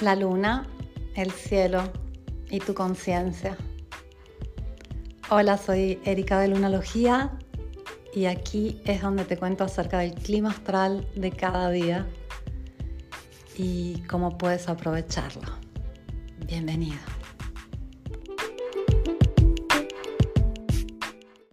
la luna, el cielo y tu conciencia. Hola, soy Erika de Lunalogía y aquí es donde te cuento acerca del clima astral de cada día y cómo puedes aprovecharlo. Bienvenido.